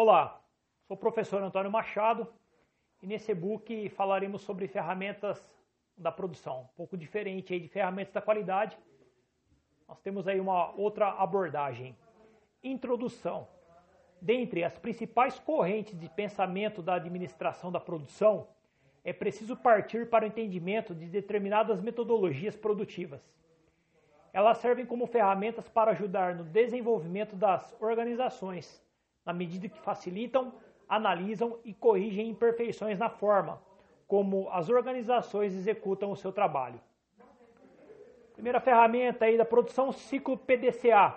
Olá, sou o professor Antônio Machado e nesse e-book falaremos sobre ferramentas da produção, um pouco diferente aí de ferramentas da qualidade. Nós temos aí uma outra abordagem. Introdução. Dentre as principais correntes de pensamento da administração da produção, é preciso partir para o entendimento de determinadas metodologias produtivas. Elas servem como ferramentas para ajudar no desenvolvimento das organizações, na medida que facilitam, analisam e corrigem imperfeições na forma como as organizações executam o seu trabalho. Primeira ferramenta aí da produção, ciclo PDCA.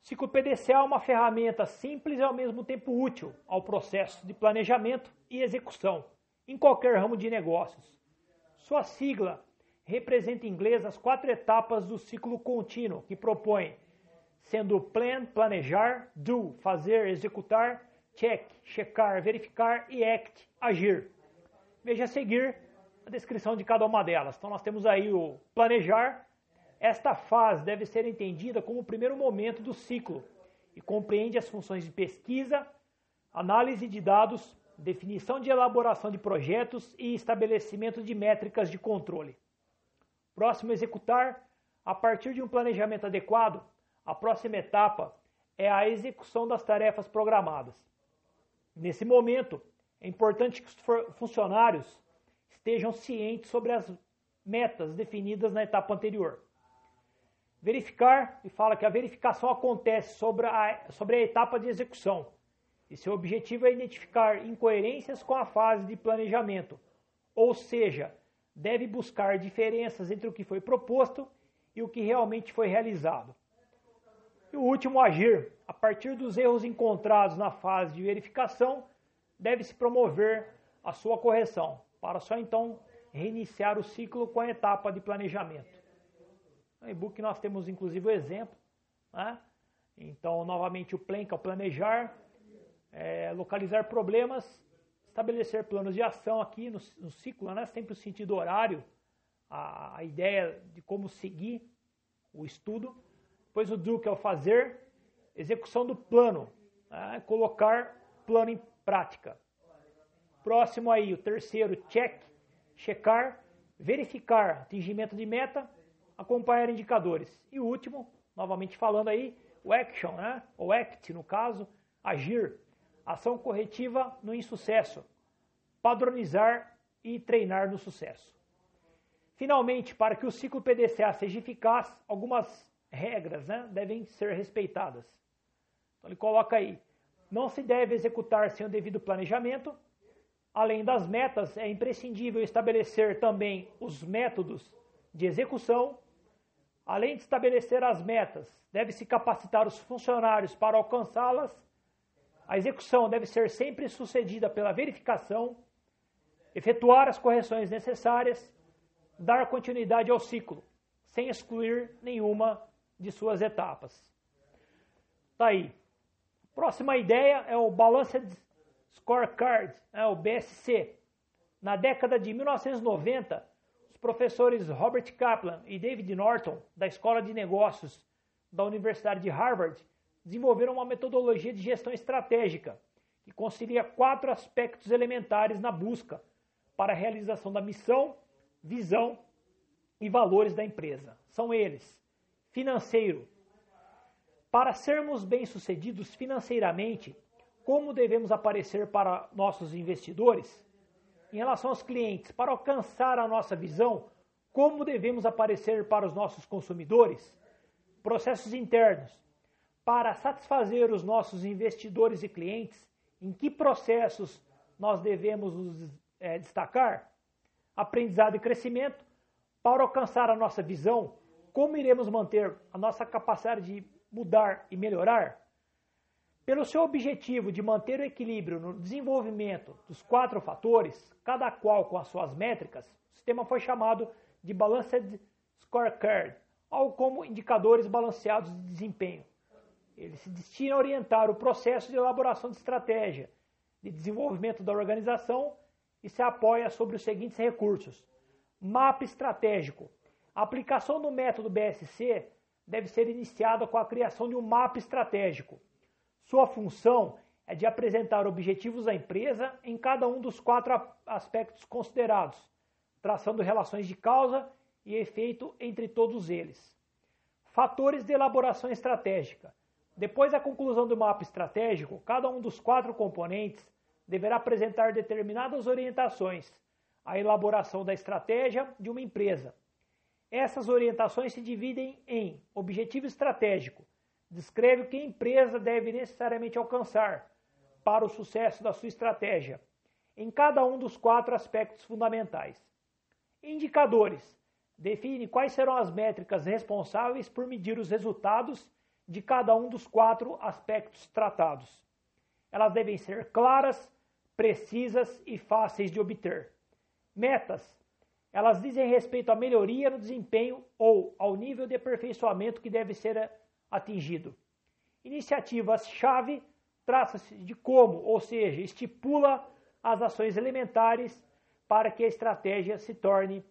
Ciclo PDCA é uma ferramenta simples e ao mesmo tempo útil ao processo de planejamento e execução em qualquer ramo de negócios. Sua sigla representa em inglês as quatro etapas do ciclo contínuo, que propõe, sendo plan, planejar, do, fazer, executar, check, checar, verificar e act, agir. Veja a seguir a descrição de cada uma delas. Então nós temos aí o planejar. Esta fase deve ser entendida como o primeiro momento do ciclo e compreende as funções de pesquisa, análise de dados, definição de elaboração de projetos e estabelecimento de métricas de controle. Próximo executar, a partir de um planejamento adequado, a próxima etapa é a execução das tarefas programadas. Nesse momento, é importante que os funcionários estejam cientes sobre as metas definidas na etapa anterior. Verificar, e fala que a verificação acontece sobre a, sobre a etapa de execução, e seu objetivo é identificar incoerências com a fase de planejamento, ou seja, deve buscar diferenças entre o que foi proposto e o que realmente foi realizado. E o último, agir. A partir dos erros encontrados na fase de verificação, deve-se promover a sua correção, para só então reiniciar o ciclo com a etapa de planejamento. No e-book nós temos inclusive o exemplo. Né? Então, novamente, o plan, que é o planejar, é, localizar problemas, estabelecer planos de ação aqui no, no ciclo, né? sempre o sentido horário, a, a, ideia de como seguir o estudo. Depois o do, que é o fazer, execução do plano, né? colocar plano em prática. Próximo aí, o terceiro, check, checar, verificar atingimento de meta, acompanhar indicadores. E o último, novamente falando aí, o action, né? ou act no caso, agir, ação corretiva no insucesso, padronizar e treinar no sucesso. Finalmente, para que o ciclo PDCA seja eficaz, algumas regras né, devem ser respeitadas. Então ele coloca aí, não se deve executar sem o devido planejamento. Além das metas, é imprescindível estabelecer também os métodos de execução. Além de estabelecer as metas, deve-se capacitar os funcionários para alcançá-las. A execução deve ser sempre sucedida pela verificação, efetuar as correções necessárias, dar continuidade ao ciclo, sem excluir nenhuma de suas etapas. Tá aí. Próxima ideia é o Balanced Scorecard, é o BSC. Na década de 1990, os professores Robert Kaplan e David Norton, da Escola de Negócios da Universidade de Harvard, desenvolveram uma metodologia de gestão estratégica que concilia quatro aspectos elementares na busca para a realização da missão, visão e valores da empresa. São eles: financeiro, para sermos bem-sucedidos financeiramente, como devemos aparecer para nossos investidores? Em relação aos clientes, para alcançar a nossa visão, como devemos aparecer para os nossos consumidores? Processos internos. Para satisfazer os nossos investidores e clientes, em que processos nós devemos nos é, destacar? Aprendizado e crescimento. Para alcançar a nossa visão, como iremos manter a nossa capacidade de mudar e melhorar? Pelo seu objetivo de manter o equilíbrio no desenvolvimento dos quatro fatores, cada qual com as suas métricas, o sistema foi chamado de Balanced Scorecard, algo como indicadores balanceados de desempenho. Ele se destina a orientar o processo de elaboração de estratégia, de desenvolvimento da organização e se apoia sobre os seguintes recursos: mapa estratégico. A aplicação do método BSC deve ser iniciada com a criação de um mapa estratégico. Sua função é de apresentar objetivos da empresa em cada um dos quatro aspectos considerados, traçando relações de causa e efeito entre todos eles. Fatores de elaboração estratégica. Depois da conclusão do mapa estratégico, cada um dos quatro componentes deverá apresentar determinadas orientações à elaboração da estratégia de uma empresa. Essas orientações se dividem em objetivo estratégico, descreve o que a empresa deve necessariamente alcançar para o sucesso da sua estratégia, em cada um dos quatro aspectos fundamentais. Indicadores define quais serão as métricas responsáveis por medir os resultados de cada um dos quatro aspectos tratados. Elas devem ser claras, precisas e fáceis de obter. Metas. Elas dizem respeito à melhoria no desempenho ou ao nível de aperfeiçoamento que deve ser atingido. Iniciativas-chave traça-se de como, ou seja, estipula as ações elementares para que a estratégia se torne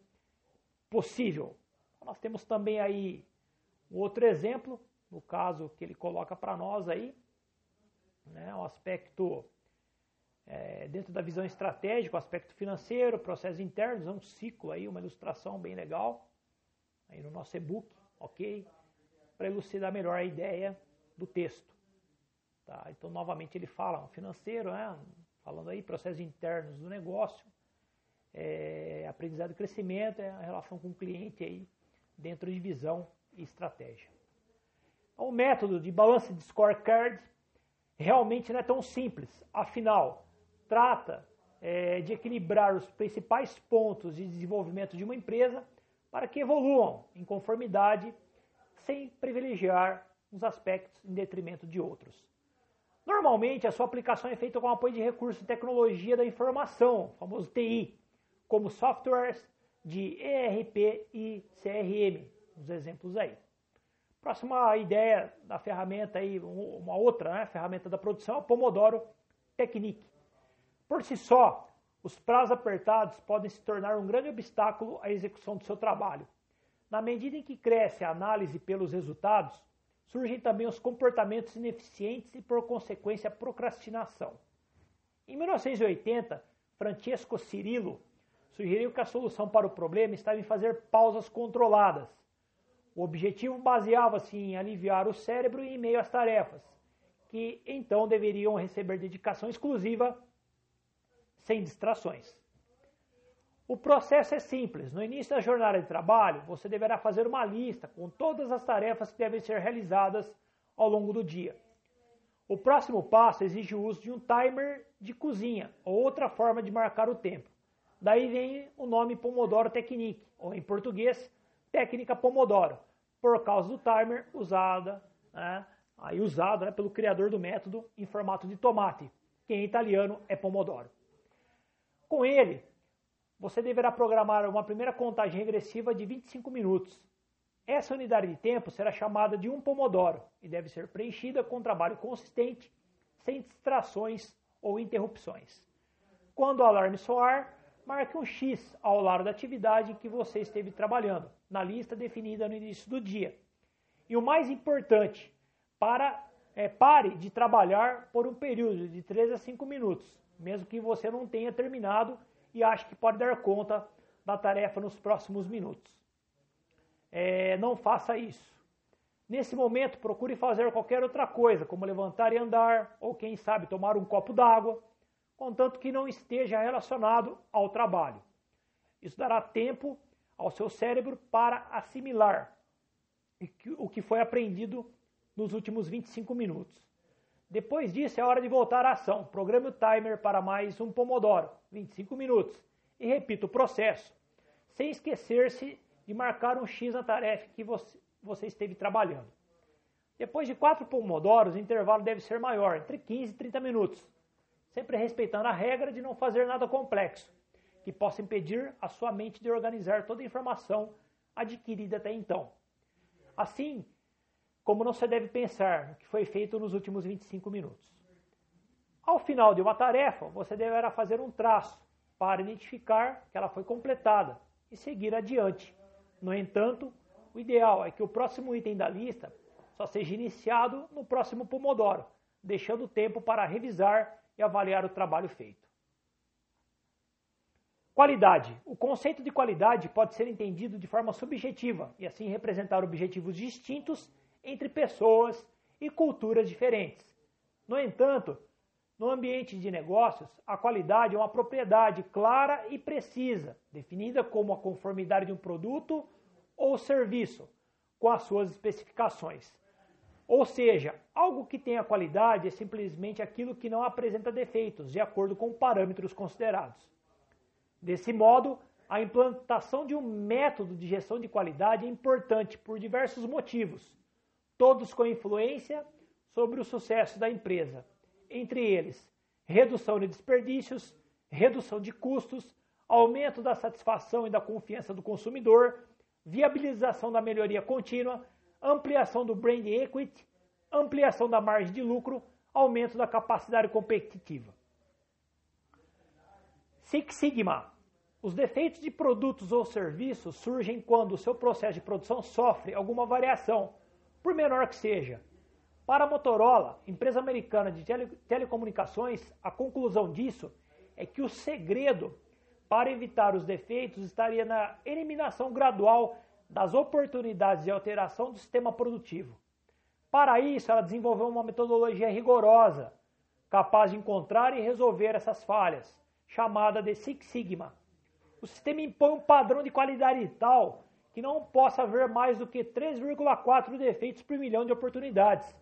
possível. Nós temos também aí outro exemplo, no caso que ele coloca para nós aí, né, o aspecto é, dentro da visão estratégica, o aspecto financeiro, processos internos, é um ciclo aí, uma ilustração bem legal aí no nosso e-book, ok? Para elucidar melhor a ideia do texto. Tá? Então, novamente, ele fala financeiro, né? falando aí processos internos do negócio, é, aprendizado e crescimento, é a relação com o cliente aí dentro de visão e estratégia. Então, o método de balance de scorecard realmente não é tão simples, afinal, trata é, de equilibrar os principais pontos de desenvolvimento de uma empresa para que evoluam em conformidade sem privilegiar uns aspectos em detrimento de outros. Normalmente, a sua aplicação é feita com apoio de recursos de tecnologia da informação, famoso TI, como softwares de ERP e CRM, os exemplos aí. Próxima ideia da ferramenta aí, uma outra né, ferramenta da produção é o Pomodoro Technique. Por si só, os prazos apertados podem se tornar um grande obstáculo à execução do seu trabalho. Na medida em que cresce a análise pelos resultados, surgem também os comportamentos ineficientes e, por consequência, a procrastinação. Em 1980, Francesco Cirillo sugeriu que a solução para o problema estava em fazer pausas controladas. O objetivo baseava-se em aliviar o cérebro em meio às tarefas, que então deveriam receber dedicação exclusiva sem distrações. O processo é simples. No início da jornada de trabalho, você deverá fazer uma lista com todas as tarefas que devem ser realizadas ao longo do dia. O próximo passo exige o uso de um timer de cozinha ou outra forma de marcar o tempo. Daí vem o nome Pomodoro Technique, ou em português, técnica Pomodoro, por causa do timer usada, né, aí usado né, pelo criador do método em formato de tomate, que em italiano é Pomodoro. Com ele, você deverá programar uma primeira contagem regressiva de 25 minutos. Essa unidade de tempo será chamada de um pomodoro e deve ser preenchida com trabalho consistente, sem distrações ou interrupções. Quando o alarme soar, marque um X ao lado da atividade que você esteve trabalhando, na lista definida no início do dia. E o mais importante, para, é, pare de trabalhar por um período de 3 a 5 minutos, mesmo que você não tenha terminado e acha que pode dar conta da tarefa nos próximos minutos. É, não faça isso. Nesse momento, procure fazer qualquer outra coisa, como levantar e andar, ou quem sabe tomar um copo d'água, contanto que não esteja relacionado ao trabalho. Isso dará tempo ao seu cérebro para assimilar o que foi aprendido nos últimos 25 minutos. Depois disso, é hora de voltar à ação. Programe o timer para mais um Pomodoro, 25 minutos. E repita o processo, sem esquecer-se de marcar um X na tarefa que você, você esteve trabalhando. Depois de quatro Pomodoros, o intervalo deve ser maior, entre 15 e 30 minutos, sempre respeitando a regra de não fazer nada complexo, que possa impedir a sua mente de organizar toda a informação adquirida até então. Assim, como não se deve pensar no que foi feito nos últimos 25 minutos. Ao final de uma tarefa, você deverá fazer um traço para identificar que ela foi completada e seguir adiante. No entanto, o ideal é que o próximo item da lista só seja iniciado no próximo Pomodoro, deixando tempo para revisar e avaliar o trabalho feito. Qualidade. O conceito de qualidade pode ser entendido de forma subjetiva e assim representar objetivos distintos entre pessoas e culturas diferentes. No entanto, no ambiente de negócios, a qualidade é uma propriedade clara e precisa, definida como a conformidade de um produto ou serviço com as suas especificações. Ou seja, algo que tenha qualidade é simplesmente aquilo que não apresenta defeitos, de acordo com parâmetros considerados. Desse modo, a implantação de um método de gestão de qualidade é importante por diversos motivos, todos com influência sobre o sucesso da empresa entre eles redução de desperdícios, redução de custos, aumento da satisfação e da confiança do consumidor, viabilização da melhoria contínua, ampliação do brand equity, ampliação da margem de lucro, aumento da capacidade competitiva. Six Sigma. Os defeitos de produtos ou serviços surgem quando o seu processo de produção sofre alguma variação, por menor que seja, para a Motorola, empresa americana de tele, telecomunicações, a conclusão disso é que o segredo para evitar os defeitos estaria na eliminação gradual das oportunidades de alteração do sistema produtivo. Para isso, ela desenvolveu uma metodologia rigorosa, capaz de encontrar e resolver essas falhas, chamada de Six Sigma. O sistema impõe um padrão de qualidade tal que não possa haver mais do que 3,4 defeitos por milhão de oportunidades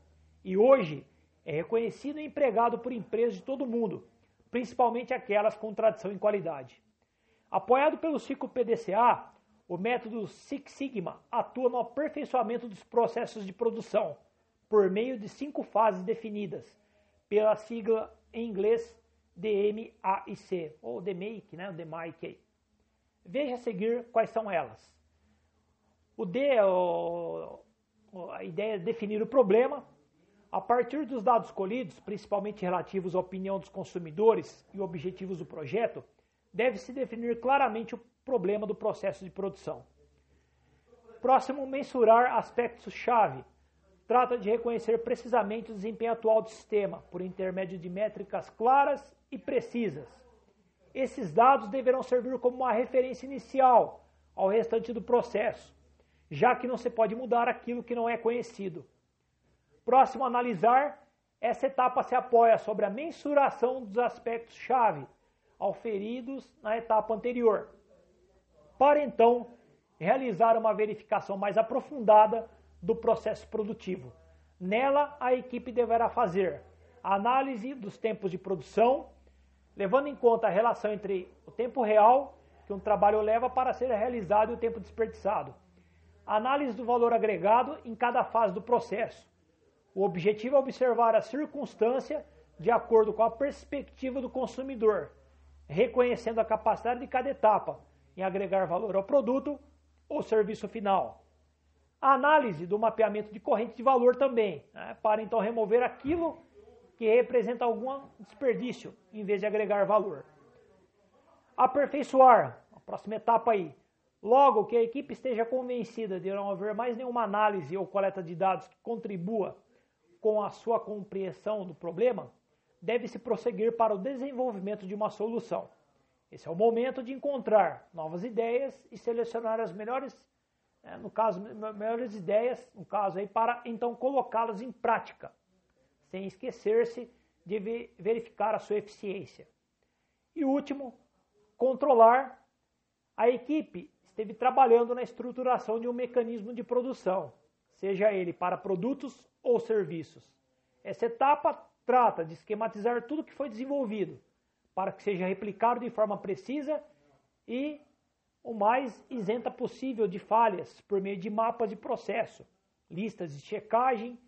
e hoje é reconhecido e empregado por empresas de todo mundo, principalmente aquelas com tradição em qualidade. Apoiado pelo ciclo PDCA, o método Six Sigma atua no aperfeiçoamento dos processos de produção por meio de cinco fases definidas pela sigla em inglês DMAIC, ou DMAIC, né? DMAIC. Veja a seguir quais são elas. O D, é a ideia é definir o problema, a partir dos dados colhidos, principalmente relativos à opinião dos consumidores e objetivos do projeto, deve-se definir claramente o problema do processo de produção. Próximo, mensurar aspectos-chave. Trata de reconhecer precisamente o desempenho atual do sistema, por intermédio de métricas claras e precisas. Esses dados deverão servir como uma referência inicial ao restante do processo, já que não se pode mudar aquilo que não é conhecido. Próximo a analisar, essa etapa se apoia sobre a mensuração dos aspectos-chave auferidos na etapa anterior, para então realizar uma verificação mais aprofundada do processo produtivo. Nela, a equipe deverá fazer a análise dos tempos de produção, levando em conta a relação entre o tempo real que um trabalho leva para ser realizado e o tempo desperdiçado. Análise do valor agregado em cada fase do processo o objetivo é observar a circunstância de acordo com a perspectiva do consumidor, reconhecendo a capacidade de cada etapa em agregar valor ao produto ou serviço final. A análise do mapeamento de corrente de valor também, né, para então remover aquilo que representa algum desperdício, em vez de agregar valor. Aperfeiçoar, a próxima etapa aí. Logo que a equipe esteja convencida de não haver mais nenhuma análise ou coleta de dados que contribua com a sua compreensão do problema, deve-se prosseguir para o desenvolvimento de uma solução. Esse é o momento de encontrar novas ideias e selecionar as melhores, né, no caso, melhores ideias, no caso aí, para então colocá-las em prática, sem esquecer-se de verificar a sua eficiência. E último, controlar. A equipe esteve trabalhando na estruturação de um mecanismo de produção, seja ele para produtos ou serviços. Essa etapa trata de esquematizar tudo que foi desenvolvido para que seja replicado de forma precisa e o mais isenta possível de falhas por meio de mapas de processo, listas de checagem,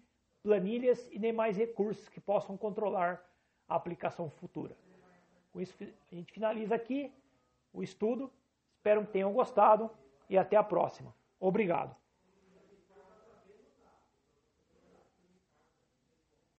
planilhas e demais recursos que possam controlar a aplicação futura. Com isso, a gente finaliza aqui o estudo. Espero que tenham gostado e até a próxima. Obrigado.